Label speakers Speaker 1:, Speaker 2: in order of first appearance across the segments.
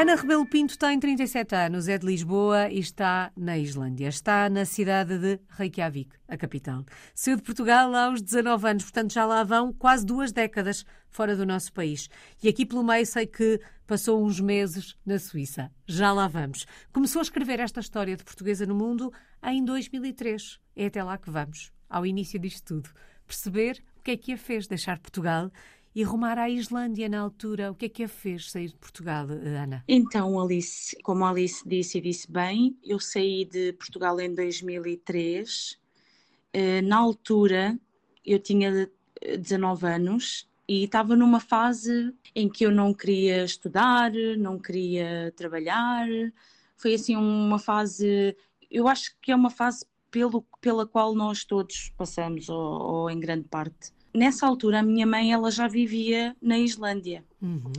Speaker 1: Ana Rebelo Pinto tem 37 anos, é de Lisboa e está na Islândia. Está na cidade de Reykjavik, a capital. Saiu de Portugal aos 19 anos, portanto já lá vão quase duas décadas fora do nosso país. E aqui pelo meio sei que passou uns meses na Suíça. Já lá vamos. Começou a escrever esta história de portuguesa no mundo em 2003. É até lá que vamos, ao início disto tudo. Perceber o que é que a fez deixar Portugal e rumar à Islândia na altura. O que é que a fez sair de Portugal, Ana?
Speaker 2: Então, Alice, como a Alice disse e disse bem, eu saí de Portugal em 2003. Eh, na altura, eu tinha 19 anos e estava numa fase em que eu não queria estudar, não queria trabalhar. Foi assim uma fase, eu acho que é uma fase pelo, pela qual nós todos passamos, ou, ou em grande parte nessa altura a minha mãe ela já vivia na Islândia uhum.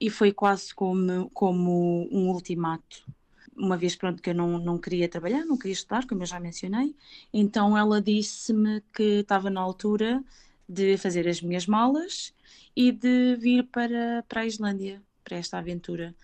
Speaker 2: e foi quase como, como um ultimato uma vez pronto que eu não, não queria trabalhar, não queria estudar, como eu já mencionei, então ela disse-me que estava na altura de fazer as minhas malas e de vir para, para a Islândia, para esta aventura.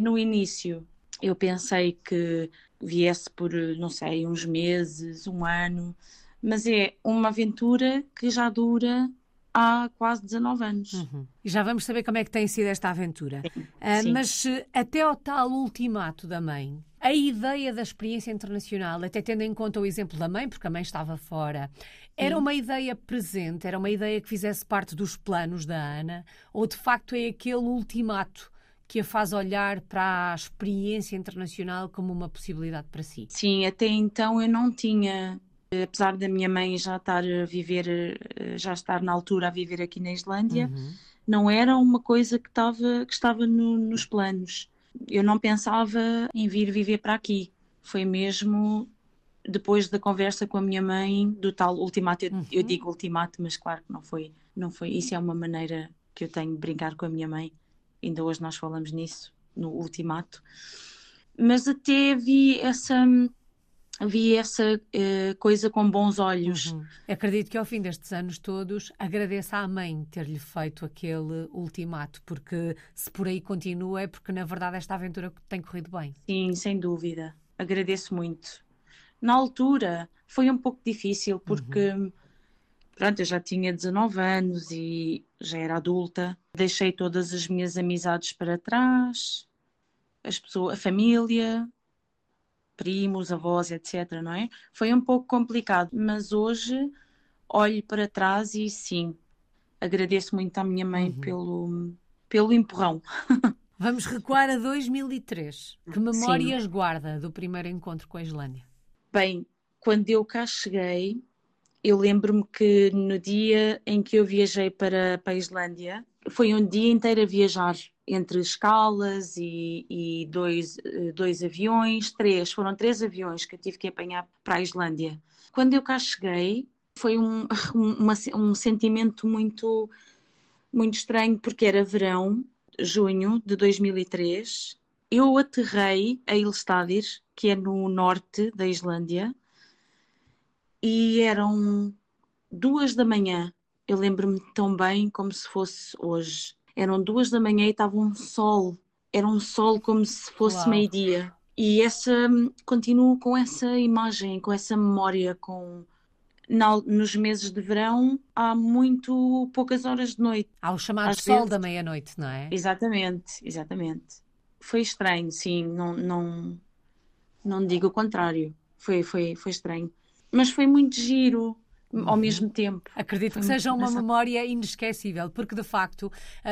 Speaker 2: No início eu pensei que viesse por, não sei, uns meses, um ano, mas é uma aventura que já dura há quase 19 anos. Uhum.
Speaker 1: E já vamos saber como é que tem sido esta aventura. Sim, uh, sim. Mas até ao tal ultimato da mãe, a ideia da experiência internacional, até tendo em conta o exemplo da mãe, porque a mãe estava fora, era uma ideia presente, era uma ideia que fizesse parte dos planos da Ana, ou de facto é aquele ultimato que a faz olhar para a experiência internacional como uma possibilidade para si?
Speaker 2: Sim, até então eu não tinha apesar da minha mãe já estar a viver, eh, já estar na altura a viver aqui na Islândia, uhum. não era uma coisa que estava, que estava no, nos planos. Eu não pensava em vir viver para aqui. Foi mesmo depois da conversa com a minha mãe do tal ultimato. Eu, uhum. eu digo ultimato, mas claro que não foi, não foi. Isso é uma maneira que eu tenho de brincar com a minha mãe. Ainda hoje nós falamos nisso, no ultimato. Mas até vi essa vi essa uh, coisa com bons olhos. Uhum.
Speaker 1: Acredito que ao fim destes anos todos agradeça à mãe ter-lhe feito aquele ultimato, porque se por aí continua é porque na verdade esta aventura tem corrido bem.
Speaker 2: Sim, sem dúvida. Agradeço muito. Na altura foi um pouco difícil porque uhum. pronto, eu já tinha 19 anos e já era adulta. Deixei todas as minhas amizades para trás, as pessoas, a família, primos, avós, etc, não é? Foi um pouco complicado, mas hoje olho para trás e sim, agradeço muito à minha mãe uhum. pelo, pelo empurrão.
Speaker 1: Vamos recuar a 2003. Que memórias sim. guarda do primeiro encontro com a Islândia?
Speaker 2: Bem, quando eu cá cheguei, eu lembro-me que no dia em que eu viajei para, para a Islândia, foi um dia inteiro a viajar entre escalas e, e, dois, eh, dois aviões, três, foram três aviões que eu tive que apanhar para a Islândia. Quando eu cá cheguei, foi um, uma, um sentimento muito, muito estranho, porque era verão, junho de 2003. Eu aterrei a Ilstadir, que é no norte da Islândia, e eram duas da manhã. Eu lembro-me tão bem como se fosse hoje eram duas da manhã e estava um sol, era um sol como se fosse meio-dia. E essa continuo com essa imagem, com essa memória, com na, nos meses de verão há muito poucas horas de noite.
Speaker 1: Há o chamado Às sol vezes... da meia-noite, não é?
Speaker 2: Exatamente, exatamente. Foi estranho, sim, não, não, não digo o contrário. Foi, foi, foi estranho. Mas foi muito giro, ao uhum. mesmo tempo.
Speaker 1: Acredito que seja uma memória inesquecível, porque de facto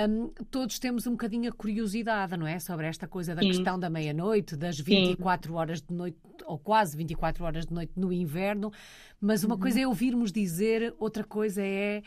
Speaker 1: um, todos temos um bocadinho a curiosidade, não é? Sobre esta coisa da Sim. questão da meia-noite, das 24 Sim. horas de noite, ou quase 24 horas de noite no inverno, mas uma uhum. coisa é ouvirmos dizer, outra coisa é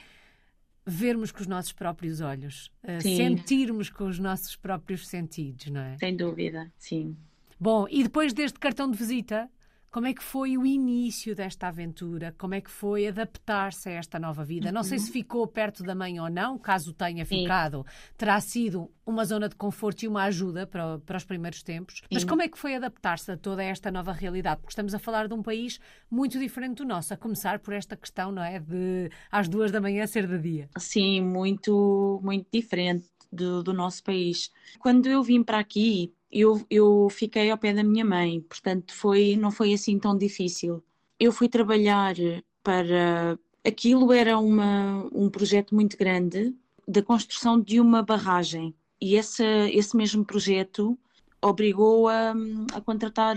Speaker 1: vermos com os nossos próprios olhos, uh, sentirmos com os nossos próprios sentidos, não é?
Speaker 2: Sem dúvida, sim.
Speaker 1: Bom, e depois deste cartão de visita, Como é que foi o início desta aventura? Como é que foi adaptar-se a esta nova vida? Não sei se uhum. ficou perto da mãe ou não, caso tenha ficado, Sim. terá sido uma zona de conforto e uma ajuda para, para os primeiros tempos. Sim. Mas como é que foi adaptar-se a toda esta nova realidade? Porque estamos a falar de um país muito diferente do nosso, a começar por esta questão, não é? De às duas da manhã ser de dia.
Speaker 2: Sim, muito, muito diferente do, do nosso país. Quando eu vim para aqui, eu, eu fiquei ao pé da minha mãe, portanto foi, não foi assim tão difícil. Eu fui trabalhar para. Aquilo era uma, um projeto muito grande da construção de uma barragem e esse, esse mesmo projeto obrigou a, a contratar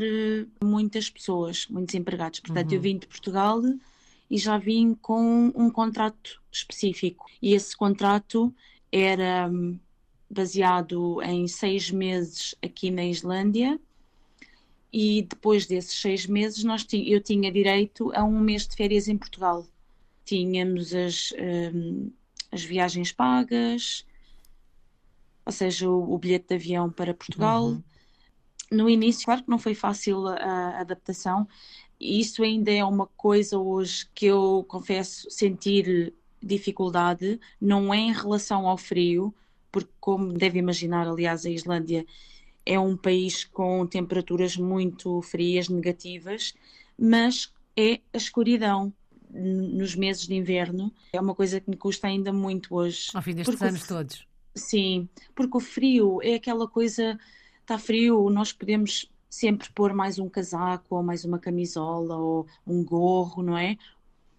Speaker 2: muitas pessoas, muitos empregados. Portanto, uhum. eu vim de Portugal e já vim com um contrato específico. E esse contrato era baseado em seis meses aqui na Islândia e depois desses seis meses nós eu tinha direito a um mês de férias em Portugal. Tínhamos as, um, as viagens pagas, ou seja, o, o, bilhete de avião para Portugal. Uhum. No início, claro que não foi fácil a, a adaptação, e isso ainda é uma coisa hoje que eu confesso sentir dificuldade, não é em relação ao frio, porque, como deve imaginar, aliás, a Islândia é um país com temperaturas muito frias, negativas, mas é a escuridão nos meses de inverno. É uma coisa que me custa ainda muito hoje.
Speaker 1: Ao fim destes anos todos.
Speaker 2: Sim, porque o frio é aquela coisa, está frio, nós podemos sempre pôr mais um casaco ou mais uma camisola ou um gorro, não é?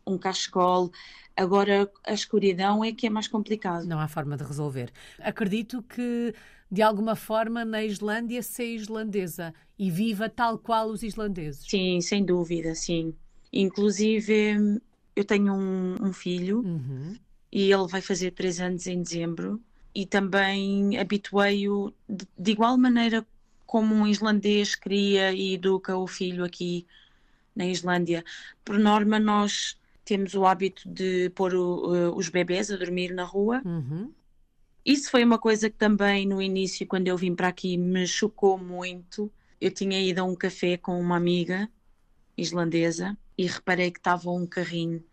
Speaker 2: Um cachecol. Agora, a escuridão é que é mais complicado.
Speaker 1: Não há forma de resolver. Acredito que, de alguma forma, na Islândia, seja islandesa e viva tal qual os islandeses.
Speaker 2: Sim, sem dúvida, sim. Inclusive, eu tenho um, um filho uhum. e ele vai fazer três anos em dezembro e também habituei-o de, de igual maneira como um islandês cria e educa o filho aqui na Islândia. Por norma, nós temos o hábito de pôr o, uh, os bebés a dormir na rua. Uhum. Isso foi uma coisa que também no início, quando eu vim para aqui, me chocou muito. Eu tinha ido a um café com uma amiga islandesa e reparei que estava um carrinho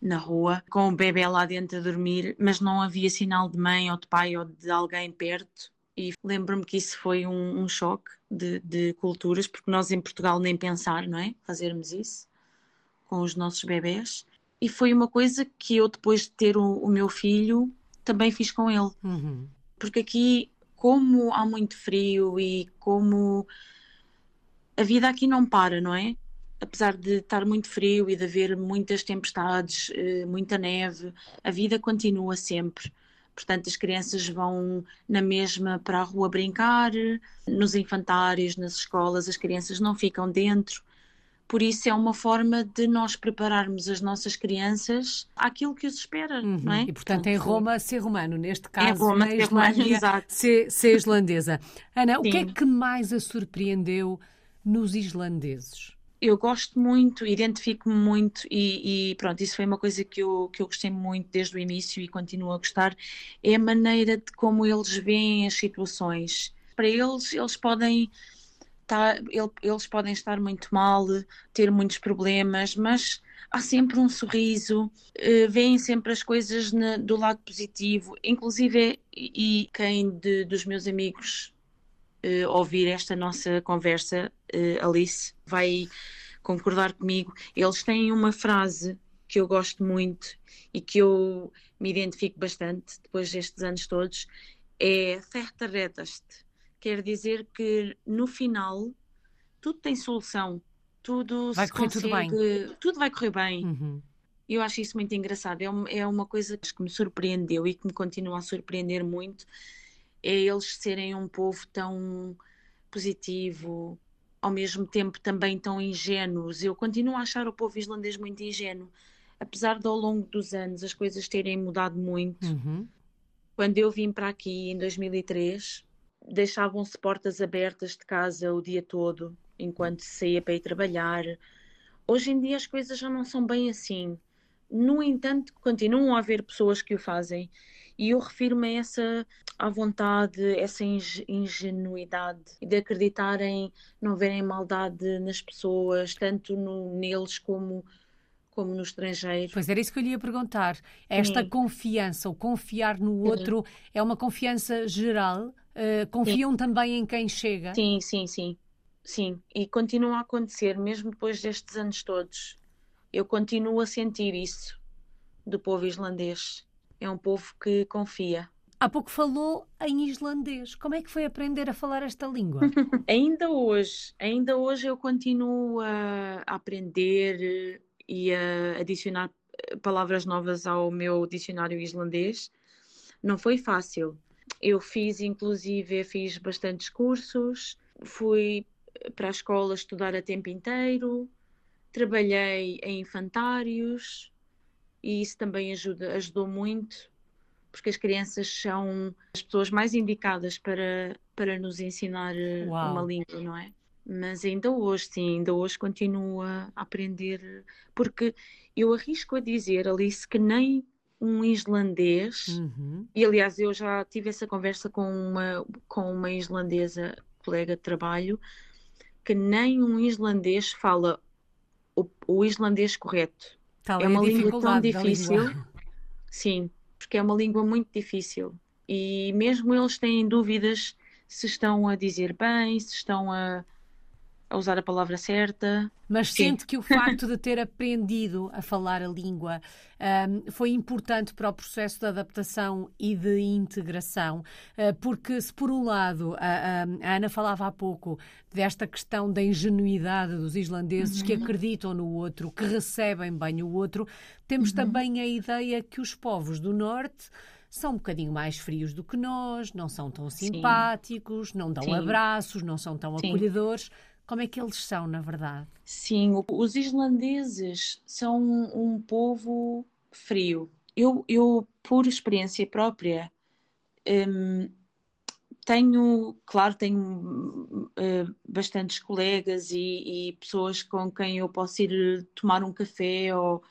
Speaker 2: na rua com o bebê lá dentro a dormir, mas não havia sinal de mãe ou de pai ou de alguém perto. E lembro-me que isso foi um, um choque de, de culturas, porque nós em Portugal nem pensar, não é? Fazermos isso com os nossos bebés. E foi uma coisa que eu, depois de ter o, o meu filho, também fiz com ele. Uhum. Porque aqui, como há muito frio e como a vida aqui não para, não é? Apesar de estar muito frio e de haver muitas tempestades, eh, muita neve, a vida continua sempre. Portanto, as crianças vão na mesma para a rua brincar, nos infantários, nas escolas, as crianças não ficam dentro. Por isso é uma forma de nós prepararmos as nossas crianças àquilo que os espera, uhum. não é?
Speaker 1: E portanto em Roma ser romano, neste caso, em Roma, na Islândia romano, ser, ser islandesa. Ana, Sim. o que é que mais a surpreendeu nos islandeses?
Speaker 2: eu gosto muito, identifico-me muito e, e, pronto, isso foi uma coisa que eu, que eu gostei muito desde o início e continuo a gostar, é a maneira de como eles veem as situações. Para eles, eles podem estar, eles podem estar muito mal, ter muitos problemas, mas há sempre um sorriso, eh, veem sempre as coisas do lado positivo, inclusive e, quem de, dos meus amigos uh, ouvir esta nossa conversa, uh, Alice, vai concordar comigo. Eles têm uma frase que eu gosto muito e que eu me identifico bastante depois destes anos todos, é Fertaredast. Quer dizer que no final tudo tem solução, tudo
Speaker 1: vai correr consegue, tudo bem.
Speaker 2: Tudo vai correr bem. Uhum. Eu acho isso muito engraçado. É uma, é uma coisa que me surpreendeu e que me continua a surpreender muito é eles serem um povo tão positivo, ao mesmo tempo também tão ingênuos. Eu continuo a achar o povo islandês muito ingênuo, apesar de ao longo dos anos as coisas terem mudado muito. Uhum. Quando eu vim para aqui em 2003, deixavam-se portas abertas de casa o dia todo, enquanto saía para ir trabalhar. Hoje em dia as coisas já não são bem assim. No entanto, continuam a haver pessoas que o fazem E eu refiro-me a essa à vontade, essa ingenuidade de acreditarem, não verem maldade nas pessoas, tanto no, neles como como no estrangeiro.
Speaker 1: Pois era isso que eu lhe ia perguntar. Esta Sim. confiança, o confiar no outro, sim. é uma confiança geral? Uh, confiam sim. também em quem chega?
Speaker 2: Sim, sim, sim. Sim, e continua a acontecer, mesmo depois destes anos todos. Eu continuo a sentir isso do povo islandês. É um povo que confia.
Speaker 1: Há pouco falou em islandês. Como é que foi aprender a falar esta língua?
Speaker 2: ainda hoje, ainda hoje eu continuo a aprender e a adicionar palavras novas ao meu dicionário islandês. Não foi fácil. Eu fiz, inclusive, fiz bastantes cursos, fui para a escola estudar a tempo inteiro, trabalhei em infantários e isso também ajuda, ajudou muito porque as crianças são as pessoas mais indicadas para, para nos ensinar eh, Uau. uma língua, não é? Mas ainda hoje, sim, ainda hoje continuo a aprender, porque eu arrisco a dizer, Alice, que nem um islandês, uhum. e aliás eu já tive essa conversa com uma, com uma islandesa, colega de trabalho, que nem um islandês fala o, o islandês correto.
Speaker 1: Tal é, é uma língua tão difícil.
Speaker 2: Sim, porque é uma língua muito difícil e mesmo eles têm dúvidas se estão a dizer bem, se estão a, a usar a palavra certa.
Speaker 1: Mas Sim. sente que o facto de ter aprendido a falar a língua um, foi importante para o processo de adaptação e de integração, uh, porque se por um lado a, a, Ana falava há pouco desta questão da ingenuidade dos islandeses uhum. que acreditam no outro, que recebem bem o outro, temos uhum. também a ideia que os povos do norte são um bocadinho mais frios do que nós, não são tão simpáticos, Sim. não dão Sim. abraços, não são tão acolhedores. Como é que eles são, na verdade?
Speaker 2: Sim, os islandeses são um povo frio. Eu, eu por experiência própria, um, tenho, claro, tenho uh, bastantes colegas e, e, pessoas com quem eu posso ir tomar um café ou,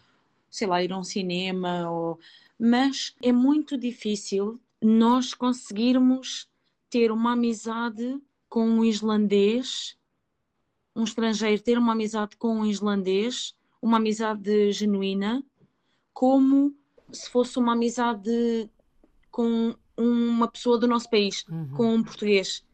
Speaker 2: sei lá, ir a um cinema, ou... mas é muito difícil nós conseguirmos ter uma amizade com um islandês um estrangeiro ter uma amizade com um islandês, uma amizade genuína, como se fosse uma amizade com uma pessoa do nosso país, uhum. com um português.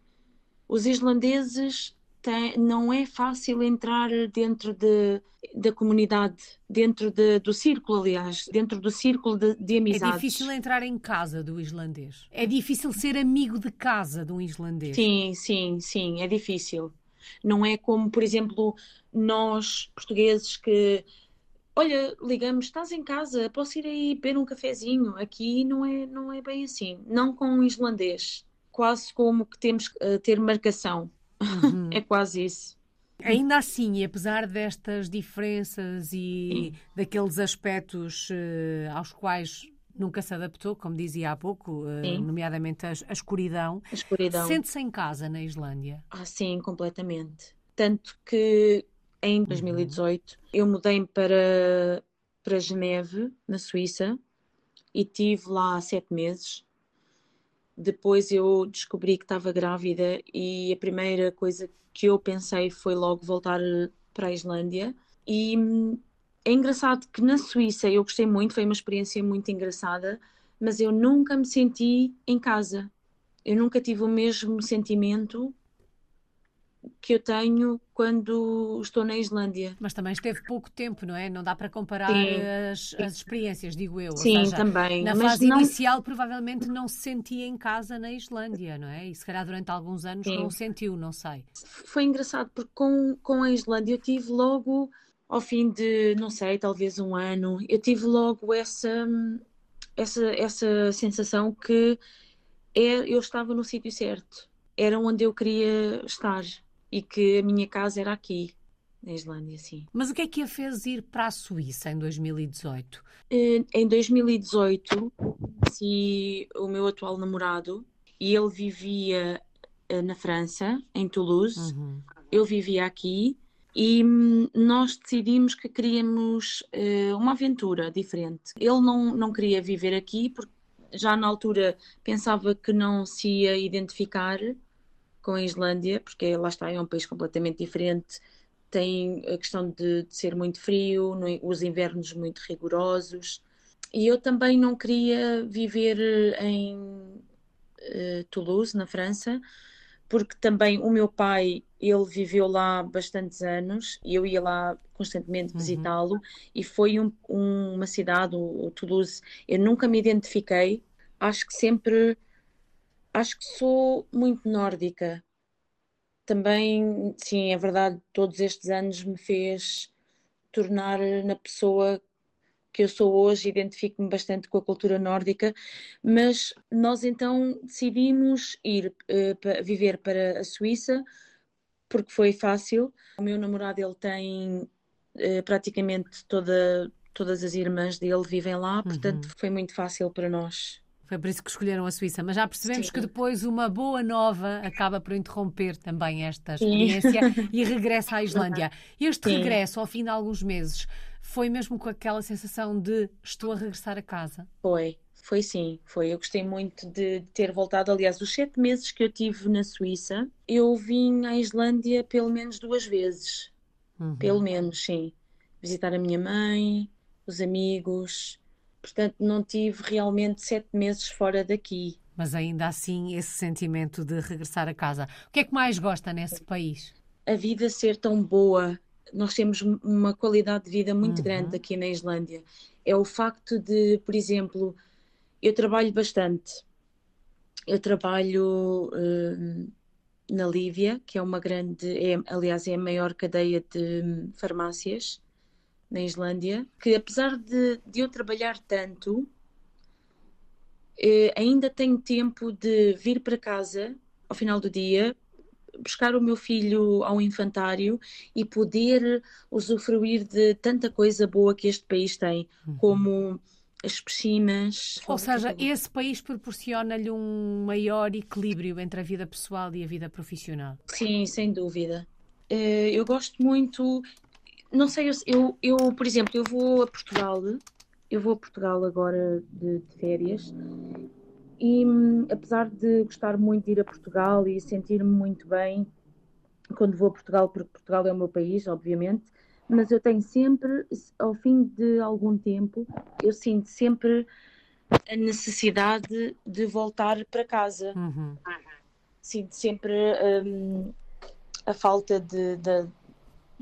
Speaker 2: Os islandeses têm, não é fácil entrar dentro de, da comunidade, dentro de, do círculo, aliás, dentro do círculo de, de amizades.
Speaker 1: É difícil entrar em casa do islandês. É difícil ser amigo de casa de um islandês.
Speaker 2: Sim, sim, sim, é difícil. Não é como, por exemplo, nós portugueses que olha, ligamos, estás em casa, posso ir aí beber um cafezinho. Aqui não é, não é bem assim. Não com um islandês. Quase como que temos que uh, ter marcação. Uhum. é quase isso.
Speaker 1: Ainda assim, e apesar destas diferenças e Sim. daqueles aspectos uh, aos quais nunca se adaptou, como dizia há pouco, uh, nomeadamente a, a, escuridão.
Speaker 2: A escuridão.
Speaker 1: Sente-se em casa na Islândia?
Speaker 2: Ah, sim, completamente. Tanto que em 2018 uhum. eu mudei para, para Geneve, na Suíça, e tive lá sete meses. Depois eu descobri que estava grávida e a primeira coisa que eu pensei foi logo voltar para a Islândia. E hum, é engraçado que na Suíça eu gostei muito, foi uma experiência muito engraçada, mas eu nunca me senti em casa. Eu nunca tive o mesmo sentimento que eu tenho quando estou na Islândia.
Speaker 1: Mas também esteve pouco tempo, não é? Não dá para comparar as, as, experiências, digo eu.
Speaker 2: Sim, seja, também.
Speaker 1: Na fase não... inicial, provavelmente não se sentia em casa na Islândia, não é? E se calhar durante alguns anos Sim. não o sentiu, não sei.
Speaker 2: Foi engraçado, porque com, com a Islândia eu tive logo ao fim de, não sei, talvez um ano, eu tive logo essa, essa, essa sensação que é, eu estava no sítio certo, era onde eu queria estar e que a minha casa era aqui, na Islândia, sim.
Speaker 1: Mas o que é que a fez ir para a Suíça em 2018?
Speaker 2: Eh, em 2018, se o meu atual namorado e ele vivia eh, na França, em Toulouse, uhum. eu vivia aqui e hum, nós decidimos que queríamos uh, uma aventura diferente. Ele não, não queria viver aqui porque já na altura pensava que não se ia identificar com a Islândia, porque lá está, é um país completamente diferente, tem a questão de, de ser muito frio, no, os invernos muito rigorosos, e eu também não queria viver em uh, Toulouse, na França, porque também o meu pai, ele viveu lá bastantes anos e eu ia lá constantemente uhum. visitá-lo e foi um, um, uma cidade, o, o Toulouse, eu nunca me identifiquei, acho que sempre, acho que sou muito nórdica. Também, sim, é verdade, todos estes anos me fez tornar na pessoa que eu sou hoje, identifico-me bastante com a cultura nórdica, mas nós então decidimos ir uh, viver para a Suíça porque foi fácil. O meu namorado ele tem uh, praticamente toda, todas as irmãs dele vivem lá, portanto uhum. foi muito fácil para nós.
Speaker 1: Foi por isso que escolheram a Suíça. Mas já percebemos Sim. que depois uma boa nova acaba por interromper também esta experiência Sim. e regressa à Islândia. Este Sim. regresso, ao fim de alguns meses, foi mesmo com aquela sensação de estou a regressar a casa?
Speaker 2: Foi, foi sim, foi. Eu gostei muito de ter voltado. Aliás, os sete meses que eu tive na Suíça, eu vim à Islândia pelo menos duas vezes. Uhum. Pelo menos, sim. Visitar a minha mãe, os amigos, Portanto, não tive realmente sete meses fora daqui.
Speaker 1: Mas ainda assim, esse sentimento de regressar a casa. O que é que mais gosta nesse país?
Speaker 2: A vida ser tão boa. Nós temos uma qualidade de vida muito uhum. grande aqui na Islândia. É o facto de, por exemplo, eu trabalho bastante. Eu trabalho uh, na Lívia, que é uma grande, é, aliás, é a maior cadeia de farmácias na Islândia, que apesar de, de eu trabalhar tanto, eh, ainda tenho tempo de vir para casa ao final do dia, buscar o meu filho ao infantário e poder usufruir de tanta coisa boa que este país tem, uhum. como as piscinas.
Speaker 1: Ou seja, esse país proporciona-lhe um maior equilíbrio entre a vida pessoal e a vida profissional.
Speaker 2: Sim, sem dúvida. Eh, eu gosto muito, não sei, eu, eu, por exemplo, eu vou a Portugal, eu vou a Portugal agora de, de férias e apesar de gostar muito de ir a Portugal e sentir-me muito bem quando vou a Portugal, porque Portugal é o meu país, obviamente, mas eu tenho sempre, ao fim de algum tempo, eu sinto sempre a necessidade de voltar para casa. Uhum. Sinto sempre um, a falta de, de,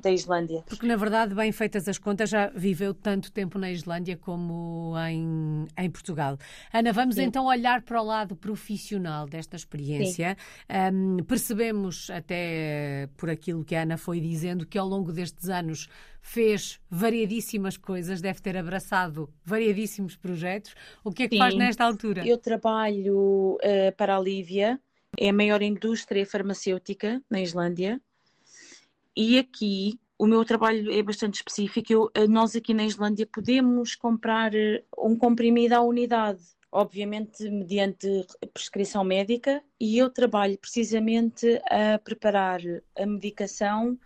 Speaker 2: da Islândia.
Speaker 1: Porque, na verdade, bem feitas as contas, já viveu tanto tempo na Islândia como em, em Portugal. Ana, vamos Sim. então olhar para o lado profissional desta experiência. Um, percebemos, até por aquilo que a Ana foi dizendo, que ao longo destes anos fez variadíssimas coisas, deve ter abraçado variadíssimos projetos. O que é que Sim. faz nesta altura?
Speaker 2: Eu trabalho uh, para a Lívia, é a maior indústria farmacêutica na Islândia e aqui o meu trabalho é bastante específico. Eu, eh, nós aqui na Islândia podemos comprar eh, um comprimido à unidade, obviamente mediante prescrição médica, e eu trabalho precisamente a preparar a medicação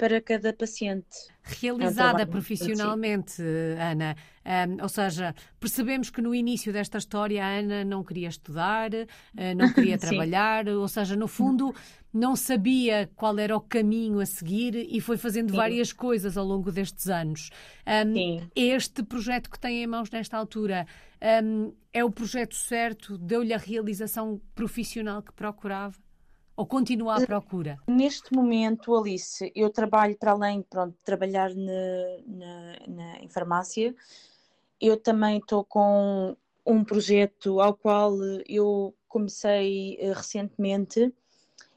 Speaker 2: para cada paciente.
Speaker 1: Realizada é um profissionalmente, Ana, um, ou seja, percebemos que no início desta história a Ana não queria estudar, uh, não queria trabalhar, ou seja, no fundo não sabia qual era o caminho a seguir e foi fazendo Sim. várias coisas ao longo destes anos. Um, este projeto que tem em mãos nesta altura é o projeto certo? Deu-lhe a realização profissional que procurava? Ou continua à procura?
Speaker 2: Neste momento, Alice, eu trabalho para além pronto, de trabalhar na, na, na, em farmácia, eu também estou com um projeto ao qual eu comecei uh, recentemente.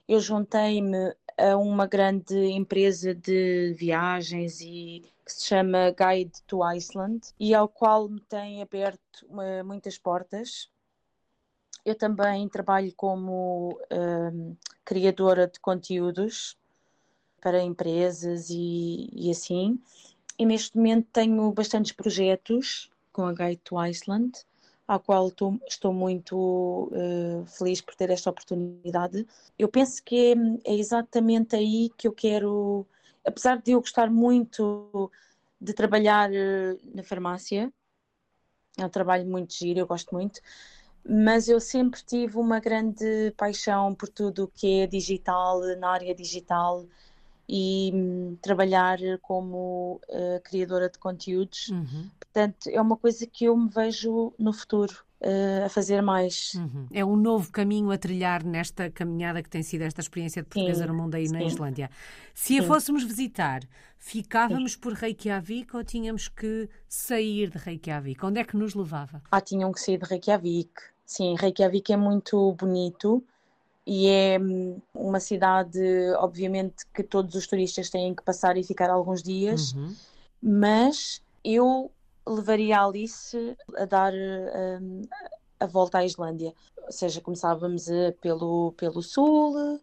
Speaker 2: Eu juntei-me a uma grande empresa de viagens e que se chama Guide to Iceland e ao qual me tem aberto uh, muitas portas eu também trabalho como um, criadora de conteúdos para empresas e, e, assim. E neste momento tenho bastantes projetos com a Guide to Iceland, ao qual tô, estou muito uh, feliz por ter esta oportunidade. Eu penso que é, é exatamente aí que eu quero, apesar de eu gostar muito de trabalhar uh, na farmácia, é um trabalho muito giro, eu gosto muito, mas eu sempre tive uma grande paixão por tudo o que é digital, na área digital e hum, trabalhar como uh, criadora de conteúdos. Uhum. Portanto, é uma coisa que eu me vejo no futuro uh, a fazer mais.
Speaker 1: Uhum. É um novo caminho a trilhar nesta caminhada que tem sido esta experiência de portuguesa no mundo aí sim. na Islândia. Se a fôssemos visitar, ficávamos sim. por Reykjavik ou tínhamos que sair de Reykjavik? Onde é que nos levava?
Speaker 2: Ah, tinham que sair de Reykjavik. Sim, Reykjavik é muito bonito e é hum, uma cidade, obviamente, que todos os turistas têm que passar e ficar alguns dias, uhum. mas eu levaria a Alice a dar um, a volta à Islândia. Ou seja, começávamos uh, pelo, pelo sul, o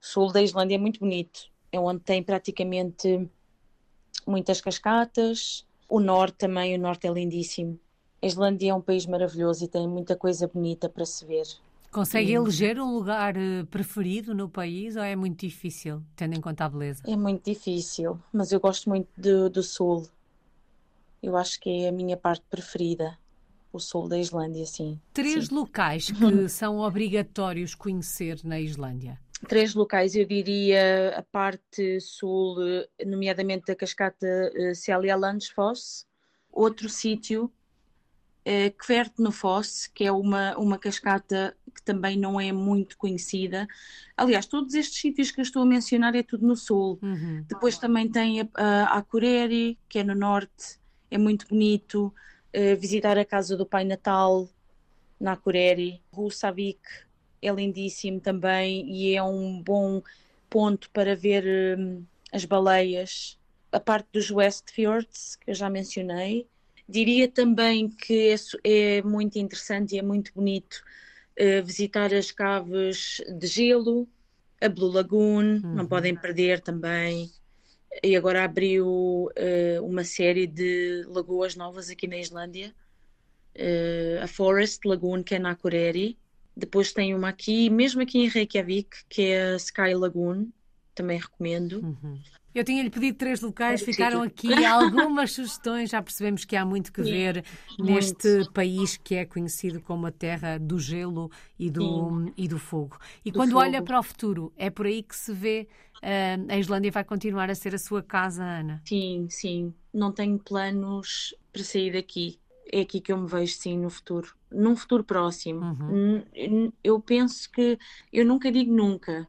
Speaker 2: sul da Islândia é muito bonito, é onde tem praticamente muitas cascatas, o norte também, o norte é lindíssimo. A Islândia é um país maravilhoso e tem muita coisa bonita para se ver.
Speaker 1: Consegue eleger um lugar eh, preferido no país ou é muito difícil, tendo em conta a beleza?
Speaker 2: É muito difícil, mas eu gosto muito do, do sul. Eu acho que é a minha parte preferida, o sul da Islândia, sim.
Speaker 1: Três
Speaker 2: sim.
Speaker 1: locais que são obrigatórios conhecer na Islândia?
Speaker 2: Três locais, eu diria a parte sul, nomeadamente a cascata uh, Celia Landsfoss. Outro sítio eh, Kvert no Fosse, que é uma, uma cascata que também não é muito conhecida. Aliás, todos estes sítios que eu estou a mencionar é tudo no sul. Uhum. Depois também tem a, a, a Cureri, que é no norte, é muito bonito. Uh, visitar a casa do Pai Natal na Cureri. Russavik é lindíssimo também e é um bom ponto para ver um, as baleias. A parte dos Westfjords, que eu já mencionei, Diria também que é, é muito interessante e é muito bonito uh, visitar as caves de gelo, a Blue Lagoon, uhum. não podem perder também. E agora abriu uh, uma série de lagoas novas aqui na Islândia. Uh, a Forest Lagoon, que é na Akureyri. Depois tem uma aqui, mesmo aqui em Reykjavik, que é a Sky Lagoon, também recomendo. Uhum.
Speaker 1: Eu tinha-lhe pedido três locais, ficaram aqui algumas sugestões. Já percebemos que há muito que ver muito. neste país que é conhecido como a terra do gelo e do, e do fogo. E do quando fogo. olha para o futuro, é por aí que se vê uh, a Islândia vai continuar a ser a sua casa, Ana?
Speaker 2: Sim, sim. Não tenho planos para sair daqui. É aqui que eu me vejo, sim, no futuro. Num futuro próximo. Uhum. Eu penso que. Eu nunca digo nunca,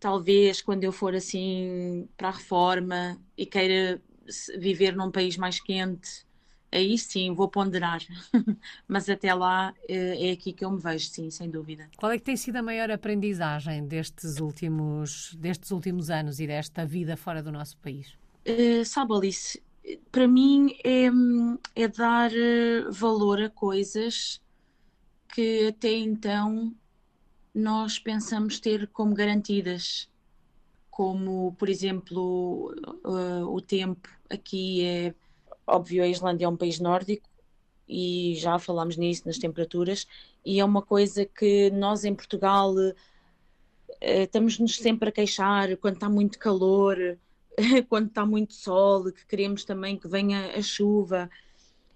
Speaker 2: talvez quando eu for assim para a reforma e queira viver num país mais quente, aí sim vou ponderar. Mas até lá eh, é aqui que eu me vejo, sim, sem dúvida.
Speaker 1: Qual é que tem sido a maior aprendizagem destes últimos, destes últimos anos e desta vida fora do nosso país?
Speaker 2: Uh, sabe, Alice, para mim é, é dar eh, valor a coisas que até então nós pensamos ter como garantidas, como, por exemplo, uh, o tempo aqui é óbvio, a Islândia é um país nórdico e já falámos nisso nas temperaturas, e é uma coisa que nós em Portugal uh, estamos-nos sempre a queixar quando está muito calor, quando está muito sol, que queremos também que venha a chuva.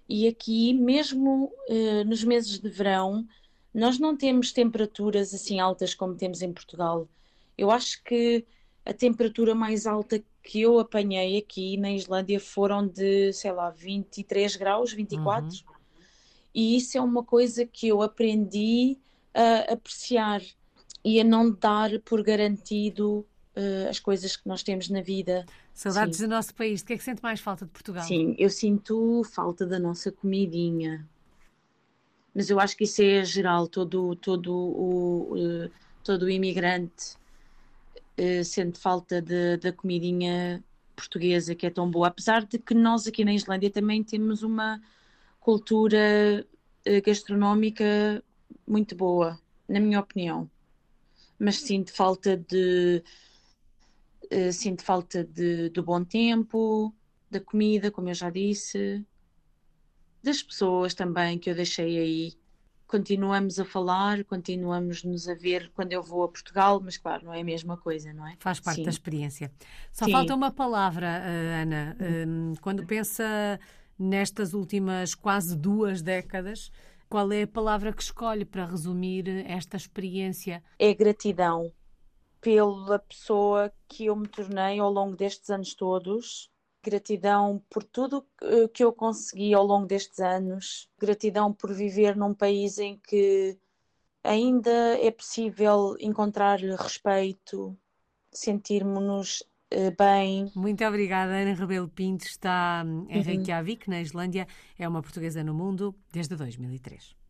Speaker 2: E aqui, mesmo uh, nos meses de verão, nós não temos temperaturas assim altas como temos em Portugal. Eu acho que a temperatura mais alta que eu apanhei aqui na Islândia foram de, sei lá, 23 graus, 24. Uhum. E isso é uma coisa que eu aprendi a apreciar e a não dar por garantido uh, as coisas que nós temos na vida.
Speaker 1: Saudades Sim. do nosso país. O que é que sente mais falta de Portugal?
Speaker 2: Sim, eu sinto falta da nossa comidinha mas eu acho que isso é geral, todo, todo, o, todo o imigrante uh, sente falta de, da comidinha portuguesa que é tão boa, apesar de que nós aqui na Islândia também temos uma cultura uh, gastronómica muito boa, na minha opinião. Mas sinto falta de sinto falta de, do bom tempo, da comida, como eu já disse, das pessoas também que eu deixei aí. Continuamos a falar, continuamos nos a ver quando eu vou a Portugal, mas claro, não é a mesma coisa, não é?
Speaker 1: Faz parte Sim. da experiência. Só Sim. falta uma palavra, eh, Ana. Hum, quando pensa nestas últimas quase duas décadas, Qual é a palavra que escolhe para resumir esta experiência?
Speaker 2: É gratidão pela pessoa que eu me tornei ao longo destes anos todos. Gratidão por tudo que eu consegui ao longo destes anos. Gratidão por viver num país em que ainda é possível encontrar respeito, sentirmos-nos eh, bem.
Speaker 1: Muito obrigada, Ana Rebelo Pinto. Está em uhum. Reykjavik, na Islândia. É uma portuguesa no mundo desde 2003.